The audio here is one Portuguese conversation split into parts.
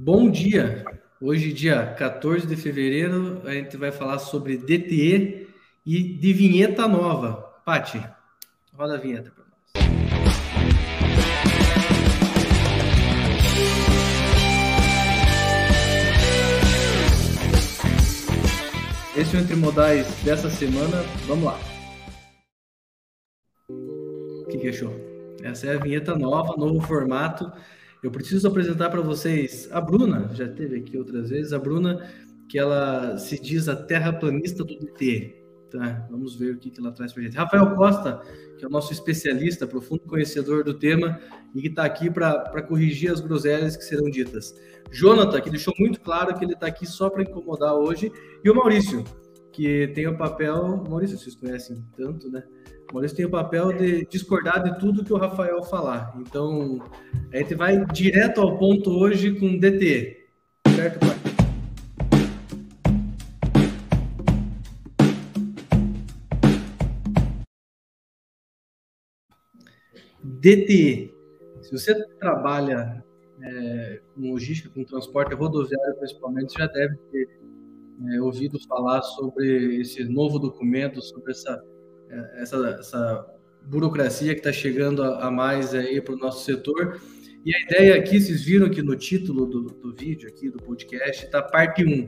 Bom dia! Hoje, dia 14 de fevereiro, a gente vai falar sobre DTE e de vinheta nova. Pati, roda a vinheta para nós. Esse é o Entre Modais dessa semana. Vamos lá. O que, que achou? Essa é a vinheta nova, novo formato. Eu preciso apresentar para vocês a Bruna, já teve aqui outras vezes, a Bruna, que ela se diz a terraplanista do DT. Tá, vamos ver o que, que ela traz para gente. Rafael Costa, que é o nosso especialista, profundo conhecedor do tema e que está aqui para corrigir as groselhas que serão ditas. Jonathan, que deixou muito claro que ele está aqui só para incomodar hoje. E o Maurício, que tem o papel. Maurício, vocês conhecem tanto, né? Maurício tem o papel de discordar de tudo que o Rafael falar. Então, a gente vai direto ao ponto hoje com DT. Certo, pai? DT. Se você trabalha é, com logística, com transporte rodoviário principalmente, você já deve ter é, ouvido falar sobre esse novo documento, sobre essa é, essa, essa burocracia que está chegando a, a, mais aí para o nosso setor. E a ideia aqui, vocês viram que no título do, do vídeo aqui, do podcast, está parte 1.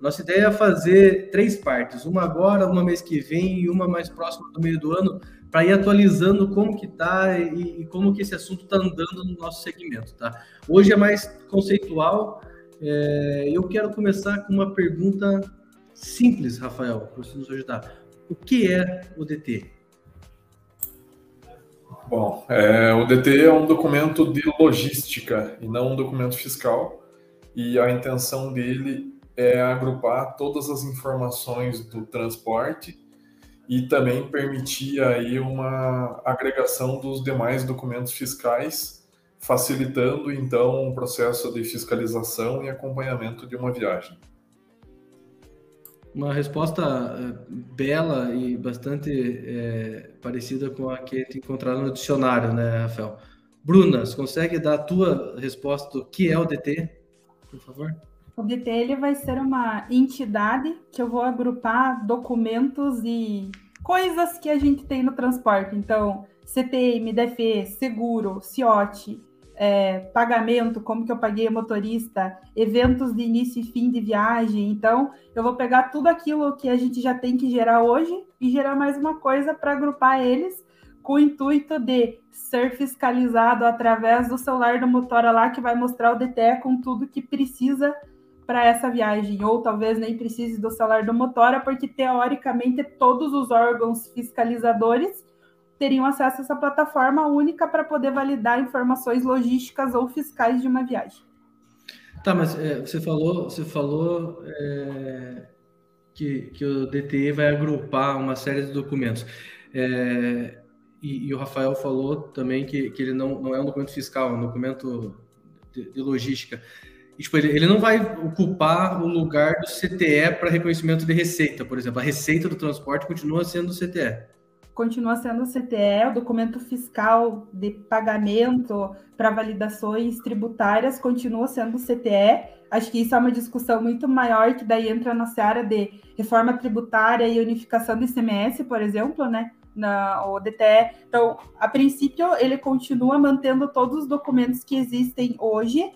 Nossa ideia é fazer três partes, uma agora, uma mês que vem e uma mais próxima do meio do ano, para ir atualizando como que está e, e, como que esse assunto está andando no nosso segmento, tá? Hoje é mais conceitual. É, eu quero começar com uma pergunta simples, Rafael, para você nos ajudar. O que é o DT? Bom, é, o DT é um documento de logística e não um documento fiscal. E a intenção dele é agrupar todas as informações do transporte e também permitir aí uma agregação dos demais documentos fiscais, facilitando então o processo de fiscalização e acompanhamento de uma viagem. Uma resposta eh, bela e bastante é, parecida com a que encontraram no dicionário, né, Rafael? Bruna, você consegue dar a tua resposta do que é o DT, por favor? O DT ele vai ser uma entidade que eu vou agrupar documentos e coisas que a gente tem no transporte. Então, CTM, DF, seguro, CIOT, é, pagamento, como que eu paguei o motorista, eventos de início e fim de viagem. Então, eu vou pegar tudo aquilo que a gente já tem que gerar hoje e gerar mais uma coisa para agrupar eles com o intuito de ser fiscalizado através do celular do motora lá que vai mostrar o DTE com tudo que precisa para essa viagem, ou talvez nem precise do celular do motora, porque teoricamente todos os órgãos fiscalizadores teriam acesso a essa plataforma única para poder validar informações logísticas ou fiscais de uma viagem. Tá, mas é, você falou, você falou é, que, que o DTE vai agrupar uma série de documentos. É, e, e, o Rafael falou também que, que ele não, não é um documento fiscal, é um documento de, de logística. E, tipo, ele, ele não vai ocupar o lugar do CTE para reconhecimento de receita, por exemplo. A receita do transporte continua sendo o CTE continua sendo o CTE, o documento fiscal de pagamento para validações tributárias continua sendo o CTE. Acho que isso é uma discussão muito maior, que daí entra na seara de reforma tributária e unificação do ICMS, por exemplo, né? Na, o DTE. Então, a princípio, ele continua mantendo todos os documentos que existem hoje,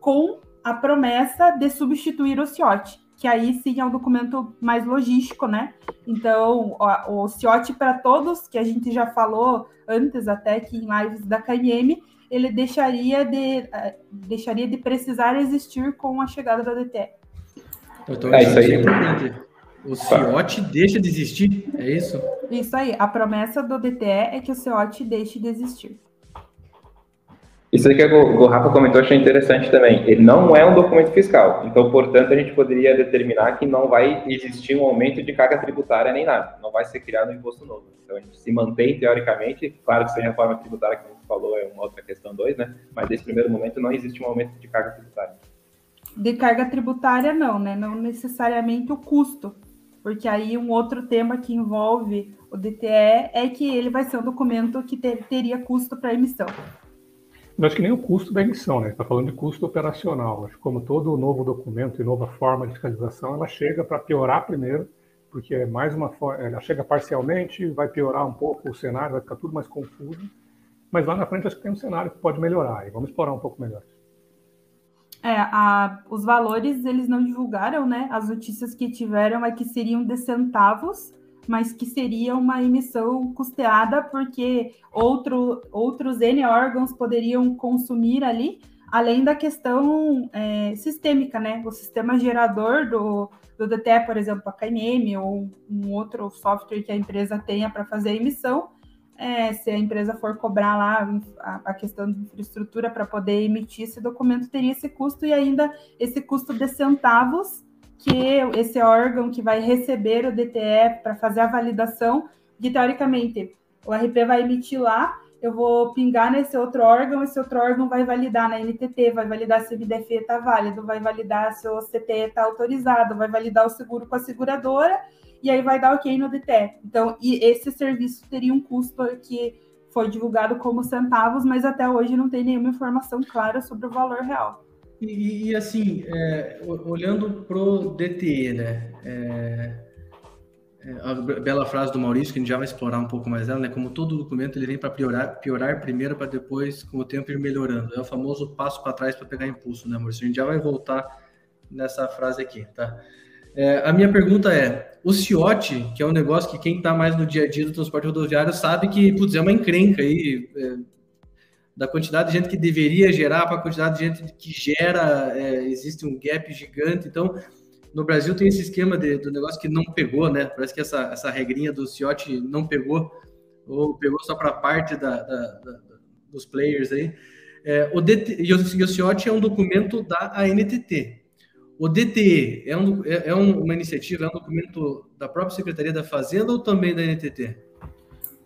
com a promessa de substituir o CIOT que aí sim é um documento mais logístico, né? Então, o, o CIOT para todos, que a gente já falou antes até que em lives da KNM, ele deixaria de, uh, deixaria de precisar existir com a chegada da DTE. Então, é isso aí. É o CIOT deixa de existir, é isso? Isso aí. A promessa do DTE é que o CIOT deixe de existir. Isso aí que o Rafa comentou, achei interessante também. Ele não é um documento fiscal, então, portanto, a gente poderia determinar que não vai existir um aumento de carga tributária nem nada, não vai ser criado um imposto novo. Então, a gente se mantém teoricamente, claro que sem a forma tributária que a gente falou é uma outra questão dois, né? Mas nesse primeiro momento não existe um aumento de carga tributária. De carga tributária, não, né? Não necessariamente o custo, porque aí um outro tema que envolve o DTE é que ele vai ser um documento que ter, teria custo para emissão. Eu acho que nem o custo da emissão, né? Está falando de custo operacional. Acho que como todo novo documento e nova forma de fiscalização, ela chega para piorar primeiro, porque é mais uma ela chega parcialmente, vai piorar um pouco o cenário, vai ficar tudo mais confuso. Mas lá na frente acho que tem um cenário que pode melhorar e vamos explorar um pouco melhor. É, a, os valores eles não divulgaram, né? As notícias que tiveram é que seriam de centavos mas que seria uma emissão custeada porque outro, outros N órgãos poderiam consumir ali, além da questão é, sistêmica, né? O sistema gerador do, do DTE, por exemplo, a KMM ou um outro software que a empresa tenha para fazer a emissão, é, se a empresa for cobrar lá a, a questão de infraestrutura para poder emitir esse documento, teria esse custo e ainda esse custo de centavos que esse órgão que vai receber o DTE para fazer a validação, que teoricamente o RP vai emitir lá, eu vou pingar nesse outro órgão, esse outro órgão vai validar na NTT, vai validar se o MDF está válido, vai validar se o CTE está autorizado, vai validar o seguro com a seguradora, e aí vai dar ok no DTE. Então, e esse serviço teria um custo que foi divulgado como centavos, mas até hoje não tem nenhuma informação clara sobre o valor real. E, e assim, é, olhando para o DTE, né? É, é, a bela frase do Maurício, que a gente já vai explorar um pouco mais ela, né? Como todo documento, ele vem para piorar, piorar primeiro para depois, com o tempo, ir melhorando. É o famoso passo para trás para pegar impulso, né, Maurício? A gente já vai voltar nessa frase aqui, tá? É, a minha pergunta é: o CIOT, que é um negócio que quem está mais no dia a dia do transporte rodoviário sabe que, putz, é uma encrenca aí. É, da quantidade de gente que deveria gerar para a quantidade de gente que gera, é, existe um gap gigante. Então, no Brasil tem esse esquema de, do negócio que não pegou, né? Parece que essa, essa regrinha do CIOT não pegou, ou pegou só para parte da, da, da, dos players aí. É, o DT, e o CIOT é um documento da ANTT. O DTE é, um, é, é uma iniciativa, é um documento da própria Secretaria da Fazenda ou também da NTT?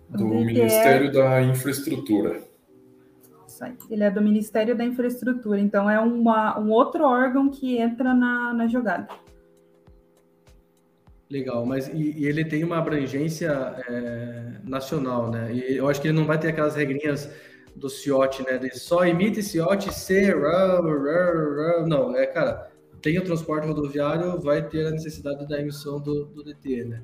Do Ministério da Infraestrutura ele é do Ministério da Infraestrutura, então é uma, um outro órgão que entra na, na jogada. Legal, mas e, e ele tem uma abrangência é, nacional, né? E eu acho que ele não vai ter aquelas regrinhas do CIOT, né? De só emite CIOT C, não, é, cara, tem o transporte rodoviário, vai ter a necessidade da emissão do, do DT, né?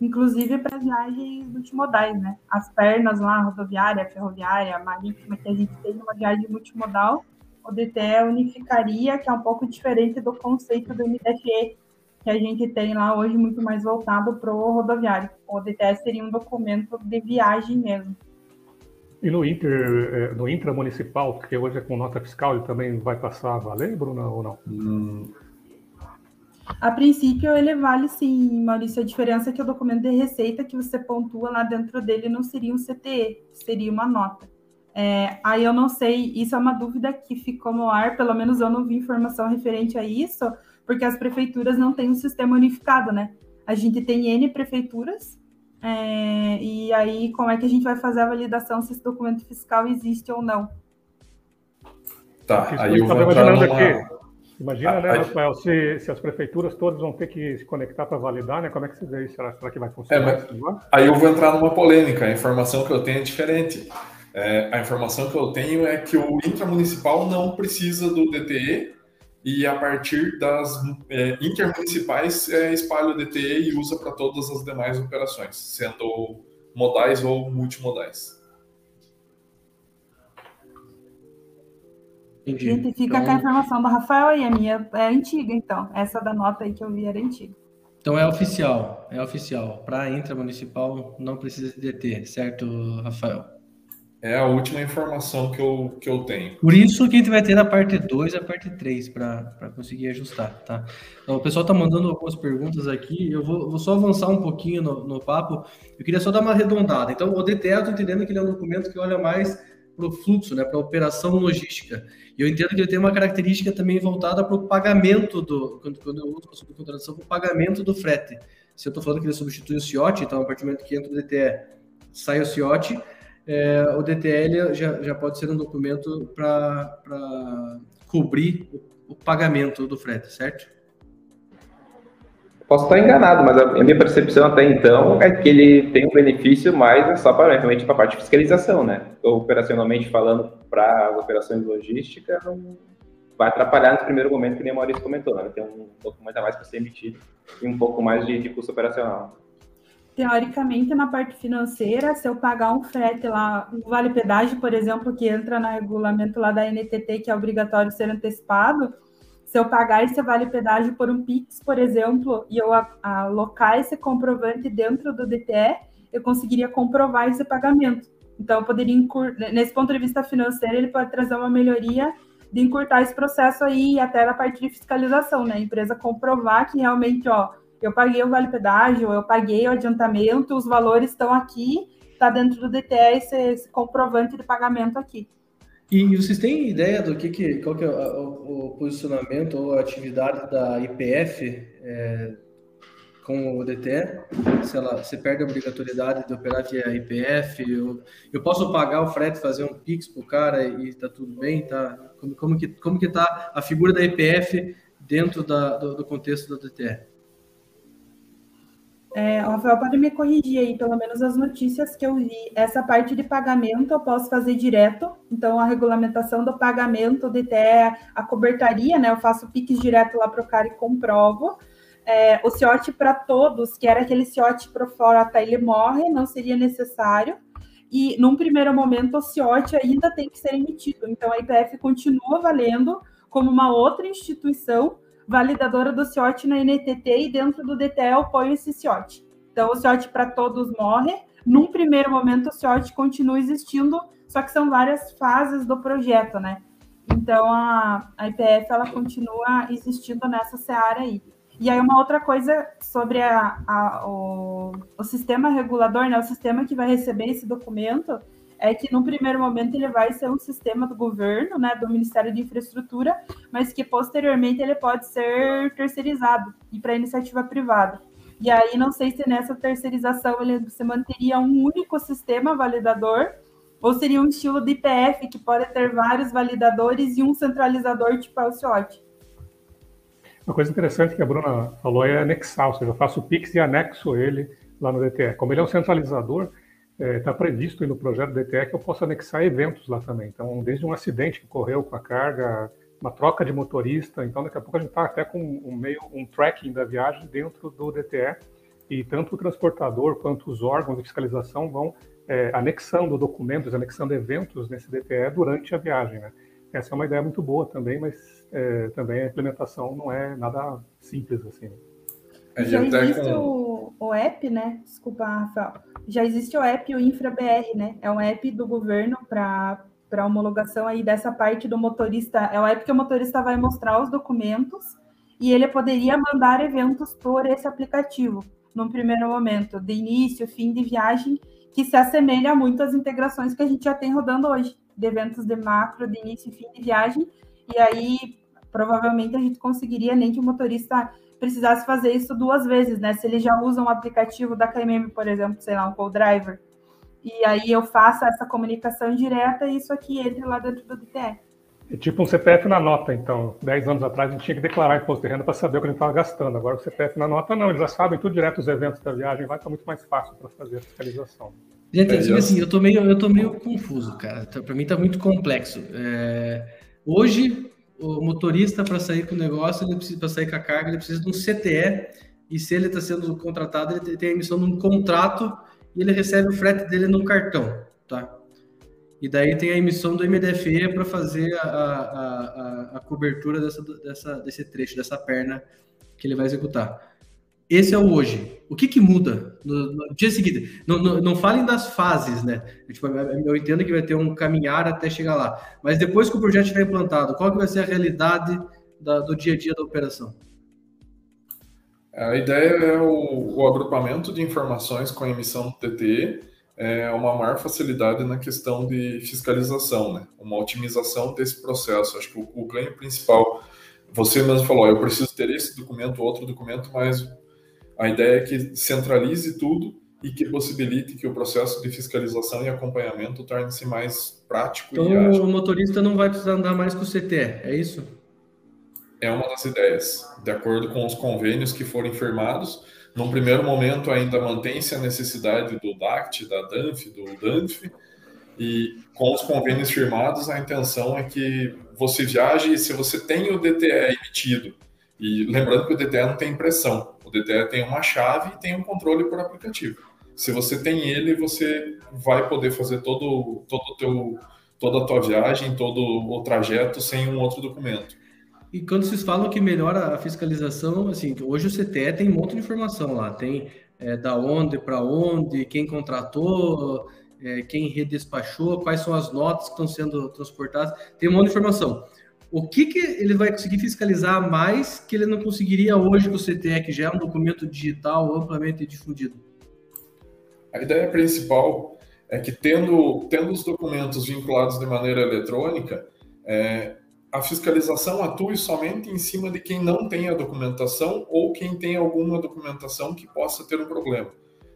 Inclusive para viagens multimodais, né? As pernas lá, rodoviária, ferroviária, marítima, que a gente tem numa viagem multimodal, o DTE unificaria, que é um pouco diferente do conceito do MDFE, que a gente tem lá hoje muito mais voltado para o rodoviário. O DTE seria um documento de viagem mesmo. E no inter, é, no intramunicipal, que hoje é com nota fiscal, ele também vai passar a valer, Bruno, ou não? Hum, a princípio, ele vale sim, Maurício. A diferença é que o documento de receita que você pontua lá dentro dele não seria um CTE, seria uma nota. É, aí eu não sei, isso é uma dúvida que ficou no ar, pelo menos eu não vi informação referente a isso, porque as prefeituras não têm um sistema unificado, né? A gente tem N prefeituras, é, e aí como é que a gente vai fazer a validação se esse documento fiscal existe ou não? Tá, aí eu vou entrar numa... Aqui Imagina, ah, né, Rafael, se, se, as prefeituras todas vão ter que se conectar para validar, né? Como é que você vê isso? Será, será que vai funcionar? É, aí eu vou entrar numa polêmica. A informação que eu tenho é diferente. É, a informação que eu tenho é que o intramunicipal não precisa do DTE e a partir das é, intermunicipais é, espalha o DTE e usa para todas as demais operações, sendo modais ou multimodais. Entendi. Fica então... com a informação do Rafael e a minha é antiga, então. Essa da nota aí que eu vi era antiga. Então é oficial, é oficial. Para intramunicipal não precisa de DT, certo, Rafael? É a última informação que eu, que eu tenho. Por isso que a gente vai ter a parte 2 e a parte 3 para conseguir ajustar, tá? Então, o pessoal está mandando algumas perguntas aqui, eu vou, vou só avançar um pouquinho no, no, papo. Eu queria só dar uma arredondada. Então, o DTE, eu estou entendendo que ele é um documento que olha mais para o fluxo, né, para a operação logística. E eu entendo que ele tem uma característica também voltada para o pagamento do, quando, quando eu uso a subcontratação, para o pagamento do frete. Se eu estou falando que ele substitui o CIOT, então a partir do momento que entra o DTE, sai o CIOT, é, o DTL já, já pode ser um documento para cobrir o, o pagamento do frete, certo? Posso estar enganado, mas a minha percepção até então é que ele tem um benefício mais só para realmente para a parte de fiscalização, né? Operacionalmente falando, para as operações logísticas, não vai atrapalhar no primeiro momento, que nem o Maurício comentou, né? Tem um pouco mais a mais para ser emitido e um pouco mais de, de custo operacional teoricamente, na parte financeira, se eu pagar um frete lá, um vale pedágio, por exemplo, que entra no regulamento lá da NTT, que é obrigatório ser antecipado, se eu pagar esse vale pedágio por um Pix, por exemplo, e eu alocar esse comprovante dentro do DTE, eu conseguiria comprovar esse pagamento. Então, eu poderia, nesse ponto de vista financeiro, ele pode trazer uma melhoria de encurtar esse processo aí até na parte de fiscalização, né? A empresa comprovar que realmente, ó, eu paguei o vale pedágio, eu paguei o adiantamento, os valores estão aqui, está dentro do DTE esse, esse, comprovante de pagamento aqui. E, vocês têm ideia do que, que qual que é o, o posicionamento ou a atividade da IPF é, com o DTE? Se ela se perde a obrigatoriedade de operar via IPF, eu, eu posso pagar o frete, fazer um pix para o cara e está tudo bem, tá? Como, como que como que está a figura da IPF dentro da, do, do contexto do DTE? É, Rafael pode me corrigir aí, pelo menos as notícias que eu vi. Essa parte de pagamento eu posso fazer direto, então a regulamentação do pagamento de até a cobertaria, né? Eu faço piques direto lá para o cara e comprovo. É, o CIOT para todos, que era aquele CIOT pro fora até ele morre, não seria necessário. E num primeiro momento o CIOT ainda tem que ser emitido. Então a IPF continua valendo como uma outra instituição validadora do CIOT na NTT e dentro do DTE eu ponho esse CIOT. Então, o CIOT para todos morre. Num primeiro momento, o CIOT continua existindo, só que são várias fases do projeto, né? Então, a, a IPF, ela continua existindo nessa seara aí. E aí, uma outra coisa sobre a, a, o, o sistema regulador, né? O sistema que vai receber esse documento, é que no primeiro momento ele vai ser um sistema do governo, né, do Ministério de Infraestrutura, mas que posteriormente ele pode ser terceirizado e para iniciativa privada. E aí não sei se nessa terceirização ele se manteria um único sistema validador ou seria um estilo de IPF que pode ter vários validadores e um centralizador tipo a CIOT. Uma coisa interessante que a Bruna falou é anexar, ou seja, eu faço o Pix e anexo ele lá no DTE. Como ele é um centralizador, está é, previsto no projeto DTE que eu possa anexar eventos lá também. Então, desde um acidente que ocorreu com a carga, uma troca de motorista, então daqui a pouco a gente está até com um meio um tracking da viagem dentro do DTE e tanto o transportador quanto os órgãos de fiscalização vão é, anexando documentos, anexando eventos nesse DTE durante a viagem. Né? Essa é uma ideia muito boa também, mas é, também a implementação não é nada simples assim. Né? Já existe com... o, app, né? Desculpa, Rafael. Já existe o app, o InfraBR, né? É um app do governo para para homologação aí dessa parte do motorista. É o app que o motorista vai mostrar os documentos e ele poderia mandar eventos por esse aplicativo, num primeiro momento, de início, fim de viagem, que se assemelha muito às integrações que a gente já tem rodando hoje, de eventos de macro, de início e fim de viagem. E aí, provavelmente, a gente conseguiria nem que o motorista precisasse fazer isso duas vezes, né? Se ele já usa um aplicativo da KMM, por exemplo, sei lá, um co-driver, e aí eu faço essa comunicação direta e isso aqui entre lá dentro do DTE. É tipo um CPF na nota, então. Dez anos atrás a gente tinha que declarar imposto de renda para saber o que a gente estava gastando. Agora o CPF na nota não, eles já sabem tudo direto os eventos da viagem, vai estar muito mais fácil para fazer a fiscalização. Gente, assim, assim, eu tô meio, eu tô meio confuso, cara. Para mim está muito complexo. É... Hoje, o motorista, para sair com o negócio, para sair com a carga, ele precisa de um CTE, e se ele está sendo contratado, ele tem a emissão de um contrato e ele recebe o frete dele num cartão, tá? E daí tem a emissão do MDFE para fazer a, a, a, a, cobertura dessa, dessa, desse trecho, dessa perna que ele vai executar. Esse é o hoje. O que, que muda no, no dia seguinte? Não, não, não, falem das fases, né? Tipo, eu entendo que vai ter um caminhar até chegar lá. Mas depois que o projeto estiver implantado, qual que vai ser a realidade da, do dia a dia da operação? A ideia é o, o agrupamento de informações com a emissão do TTE, é uma maior facilidade na questão de fiscalização, né? uma otimização desse processo. Acho que o, o ganho principal, você mesmo falou, eu preciso ter esse documento, outro documento, mas a ideia é que centralize tudo e que possibilite que o processo de fiscalização e acompanhamento torne-se mais prático então, e ágil. o motorista não vai precisar andar mais com o CTE, é isso? é uma das ideias, de acordo com os convênios que foram firmados. Num primeiro momento, ainda mantém-se a necessidade do DACT, da DANF, do DANF, e com os convênios firmados, a intenção é que você viaje se você tem o DTE emitido. E lembrando que o DTE não tem impressão, o DTE tem uma chave e tem um controle por aplicativo. Se você tem ele, você vai poder fazer todo, todo teu, toda a tua viagem, todo o trajeto sem um outro documento. E quando vocês falam que melhora a fiscalização, assim, hoje o CTE tem um monte de informação lá, tem é, da onde para onde, quem contratou, é, quem redespachou, quais são as notas que estão sendo transportadas, tem um monte de informação. O que, que ele vai conseguir fiscalizar mais que ele não conseguiria hoje com o CTE, que já é um documento digital amplamente difundido? A ideia principal é que, tendo, tendo os documentos vinculados de maneira eletrônica, é, a fiscalização atue somente em cima de quem não tem a documentação ou quem tem alguma documentação que possa ter um problema.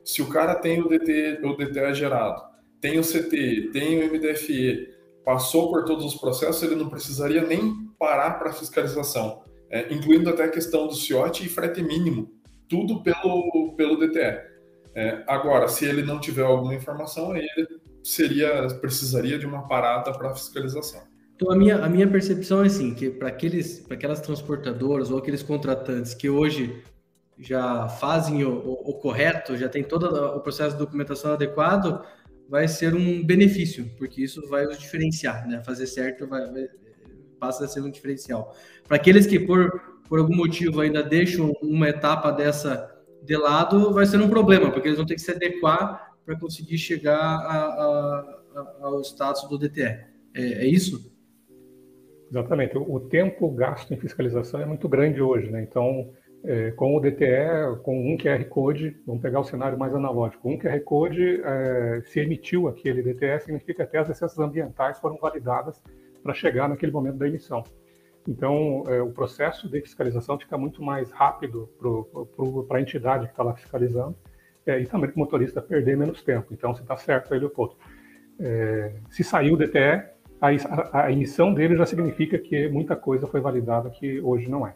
Se o cara tem o DTE, o DTE gerado, tem o CTE, tem o MDFE, passou por todos os processos, ele não precisaria nem parar para fiscalização, é, incluindo até a questão do CIOT e frete mínimo, tudo pelo, pelo DTE. É, agora, se ele não tiver alguma informação, aí ele seria, precisaria de uma parada para fiscalização. Então, a minha, a minha percepção é assim, que para aquelas transportadoras ou aqueles contratantes que hoje já fazem o, o, o, correto, já tem todo o processo de documentação adequado, vai ser um benefício, porque isso vai os diferenciar, né? Fazer certo vai, vai, passa a ser um diferencial. Para aqueles que, por, por algum motivo, ainda deixam uma etapa dessa de lado, vai ser um problema, porque eles vão ter que se adequar para conseguir chegar a, a, a, ao status do DTE. É, é isso? Exatamente. O, tempo gasto em fiscalização é muito grande hoje, né? Então, é, com o DTE, com um QR Code, vamos pegar o cenário mais analógico, um QR Code, é, se emitiu aquele DTE, significa até as licenças ambientais foram validadas para chegar naquele momento da emissão. Então, é, o processo de fiscalização fica muito mais rápido para a entidade que está lá fiscalizando é, e também para o motorista perder menos tempo. Então, se está certo aí, Leopoldo. É, se saiu o DTE, a, a, emissão dele já significa que muita coisa foi validada que hoje não é.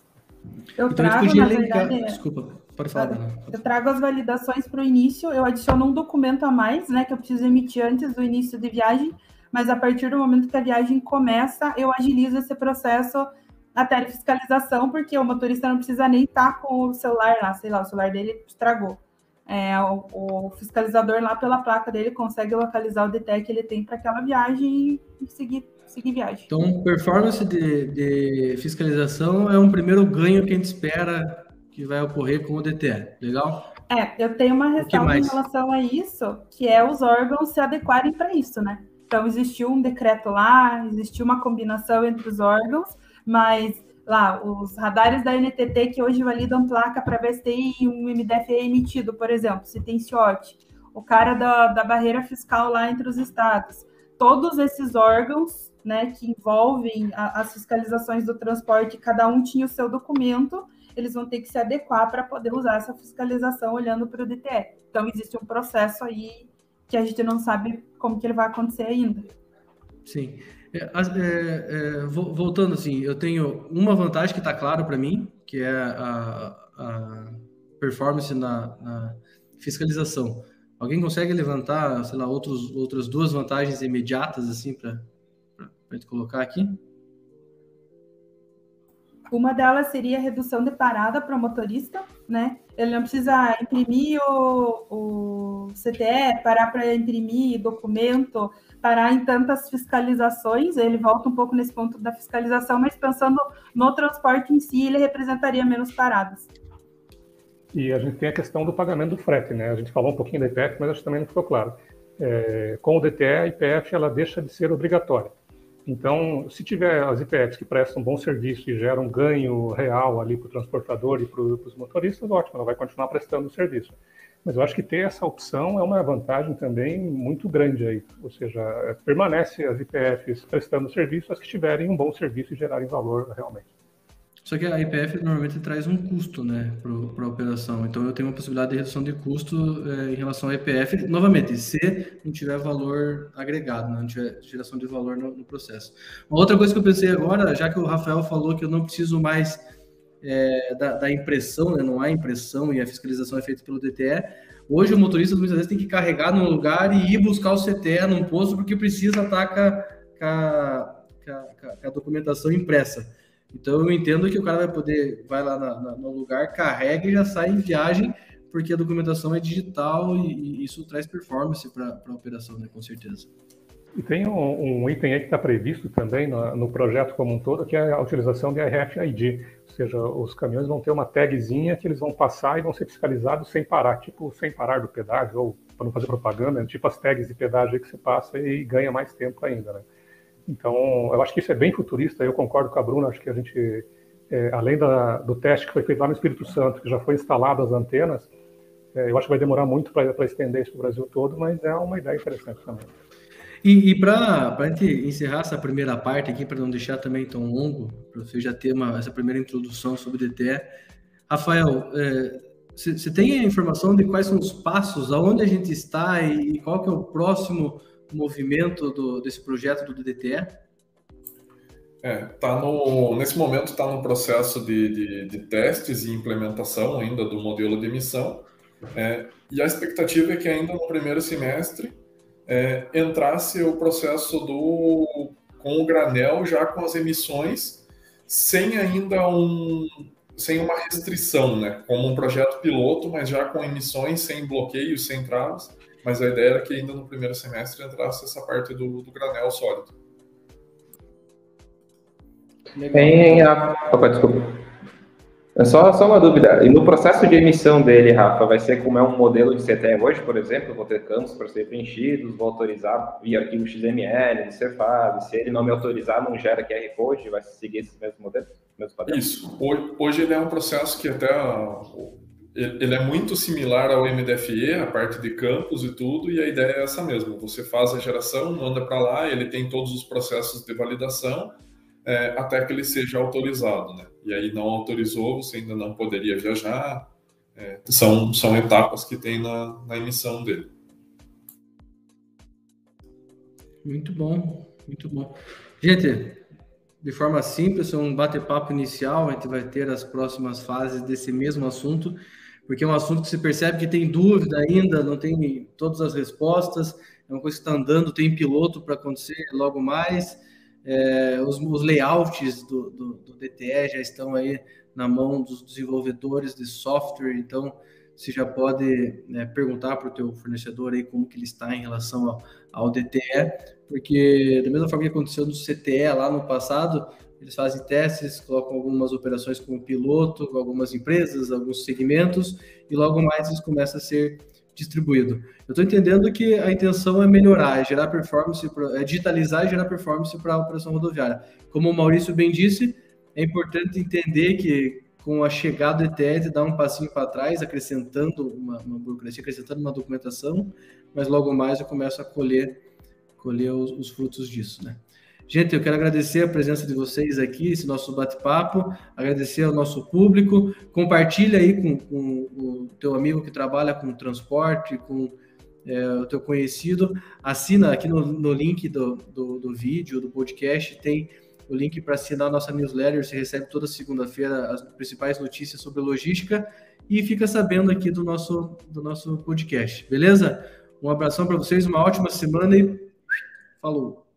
Eu então, trago, na verdade, Desculpa, pode falar. Né? Eu trago as validações para o início, eu adiciono um documento a mais, né, que eu preciso emitir antes do início de viagem, mas a partir do momento que a viagem começa, eu agilizo esse processo até a fiscalização, porque o motorista não precisa nem estar com o celular lá, sei lá, o celular dele estragou é, o, o, fiscalizador lá pela placa dele consegue localizar o DTE que ele tem para aquela viagem e seguir, seguir viagem. Então, performance de, de, fiscalização é um primeiro ganho que a gente espera que vai ocorrer com o DTE. Legal? É, eu tenho uma ressalva em relação a isso, que é os órgãos se adequarem para isso, né? Então, existiu um decreto lá, existiu uma combinação entre os órgãos, mas lá, os radares da NTT que hoje validam placa para ver se tem um MDFE emitido, por exemplo, se tem CIOT, o cara da, da barreira fiscal lá entre os estados. Todos esses órgãos né, que envolvem a, as fiscalizações do transporte, cada um tinha o seu documento, eles vão ter que se adequar para poder usar essa fiscalização olhando para o DTE. Então, existe um processo aí que a gente não sabe como que ele vai acontecer ainda. Sim. É, é, é, voltando assim, eu tenho uma vantagem que está claro para mim, que é a, a performance na, na, fiscalização. Alguém consegue levantar, sei lá, outros, outras duas vantagens imediatas assim para a gente colocar aqui? Uma delas seria a redução de parada para o motorista, né? Ele não precisa imprimir o, o CTE, parar para imprimir documento, parar em tantas fiscalizações, ele volta um pouco nesse ponto da fiscalização, mas pensando no transporte em si, ele representaria menos paradas. E a gente tem a questão do pagamento do frete, né? A gente falou um pouquinho da IPF, mas acho que também não ficou claro. É, com o DTE, a IPF ela deixa de ser obrigatória. Então, se tiver as IPFs que prestam um bom serviço e geram um ganho real ali para o transportador e para os motoristas, ótimo, ela vai continuar prestando o serviço. Mas eu acho que ter essa opção é uma vantagem também muito grande aí. Ou seja, é, permanece as IPFs prestando serviço, as que tiverem um bom serviço e gerarem valor realmente. Só que a IPF normalmente traz um custo né, para a operação. Então eu tenho uma possibilidade de redução de custo é, em relação à IPF, novamente, se não tiver valor agregado, né, não tiver geração de valor no, no, processo. Uma outra coisa que eu pensei agora, já que o Rafael falou que eu não preciso mais é, da, da, impressão, né, não há impressão e a fiscalização é feita pelo DTE, hoje o motorista muitas vezes tem que carregar num lugar e ir buscar o CTE num posto porque precisa estar com a, com a, com a documentação impressa. Então eu entendo que o cara vai poder, vai lá na, na, no lugar, carrega e já sai em viagem, porque a documentação é digital e, e isso traz performance para a operação, né, com certeza. E tem um, um item aí que está previsto também no, no, projeto como um todo, que é a utilização de RFID. Ou seja, os caminhões vão ter uma tagzinha que eles vão passar e vão ser fiscalizados sem parar, tipo sem parar do pedágio, ou para não fazer propaganda, tipo as tags de pedágio que você passa e ganha mais tempo ainda, né? Então, eu acho que isso é bem futurista. Eu concordo com a Bruna. Acho que a gente, é, além da, do teste que foi feito lá no Espírito Santo, que já foi instalado as antenas, é, eu acho que vai demorar muito para estender isso para o Brasil todo, mas é uma ideia interessante também. E, e para a gente encerrar essa primeira parte aqui, para não deixar também tão longo, para você já ter uma, essa primeira introdução sobre o DTE, Rafael, você é, tem a informação de quais são os passos, aonde a gente está e, e qual que é o próximo movimento do, desse projeto do DTE? É, tá no, nesse momento está no processo de, de, de, testes e implementação ainda do modelo de emissão. É, e a expectativa é que ainda no primeiro semestre é, entrasse o processo do com o granel já com as emissões sem ainda um sem uma restrição, né? Como um projeto piloto, mas já com emissões sem bloqueios, sem travas mas a ideia era que ainda no primeiro semestre entrasse essa parte do, do granel sólido. Tem a... Opa, desculpa. É só, só uma dúvida. E no processo de emissão dele, Rafa, vai ser como é um modelo de CTE hoje, por exemplo? Vou ter campos para ser preenchidos, vou autorizar via arquivo XML, de Cefab. Se ele não me autorizar, não gera QR Code, vai seguir esses mesmos modelos? Mesmos Isso. Hoje, hoje ele é um processo que até ele é muito similar ao MDFE, a parte de campos e tudo, e a ideia é essa mesmo. Você faz a geração, manda para lá, ele tem todos os processos de validação é, até que ele seja autorizado, né? E aí não autorizou, você ainda não poderia viajar. É, são, são etapas que tem na, na emissão dele. Muito bom, muito bom. Gente, de forma simples, um bate-papo inicial, a gente vai ter as próximas fases desse mesmo assunto porque é um assunto que se percebe que tem dúvida ainda, não tem todas as respostas, é uma coisa que está andando, tem piloto para acontecer logo mais. É, os, os, layouts do, do, do, DTE já estão aí na mão dos desenvolvedores de software, então você já pode né, perguntar para o teu fornecedor aí como que ele está em relação ao, ao DTE, porque da mesma forma que aconteceu no CTE lá no passado, eles fazem testes, colocam algumas operações como piloto, com algumas empresas, alguns segmentos, e logo mais isso começa a ser distribuído. Eu estou entendendo que a intenção é melhorar, é gerar performance, é digitalizar e gerar performance para a operação rodoviária. Como o Maurício bem disse, é importante entender que com a chegada do ETS, dá um passinho para trás, acrescentando uma, uma, burocracia, acrescentando uma documentação, mas logo mais eu começo a colher, colher os, os frutos disso, né? Gente, eu quero agradecer a presença de vocês aqui, esse nosso bate-papo, agradecer ao nosso público. Compartilha aí com, com, o teu amigo que trabalha com transporte, com é, o teu conhecido. Assina aqui no, no link do, do, do, vídeo, do podcast, tem o link para assinar a nossa newsletter. Você recebe toda segunda-feira as principais notícias sobre logística e fica sabendo aqui do nosso, do nosso podcast, beleza? Um abração para vocês, uma ótima semana e falou!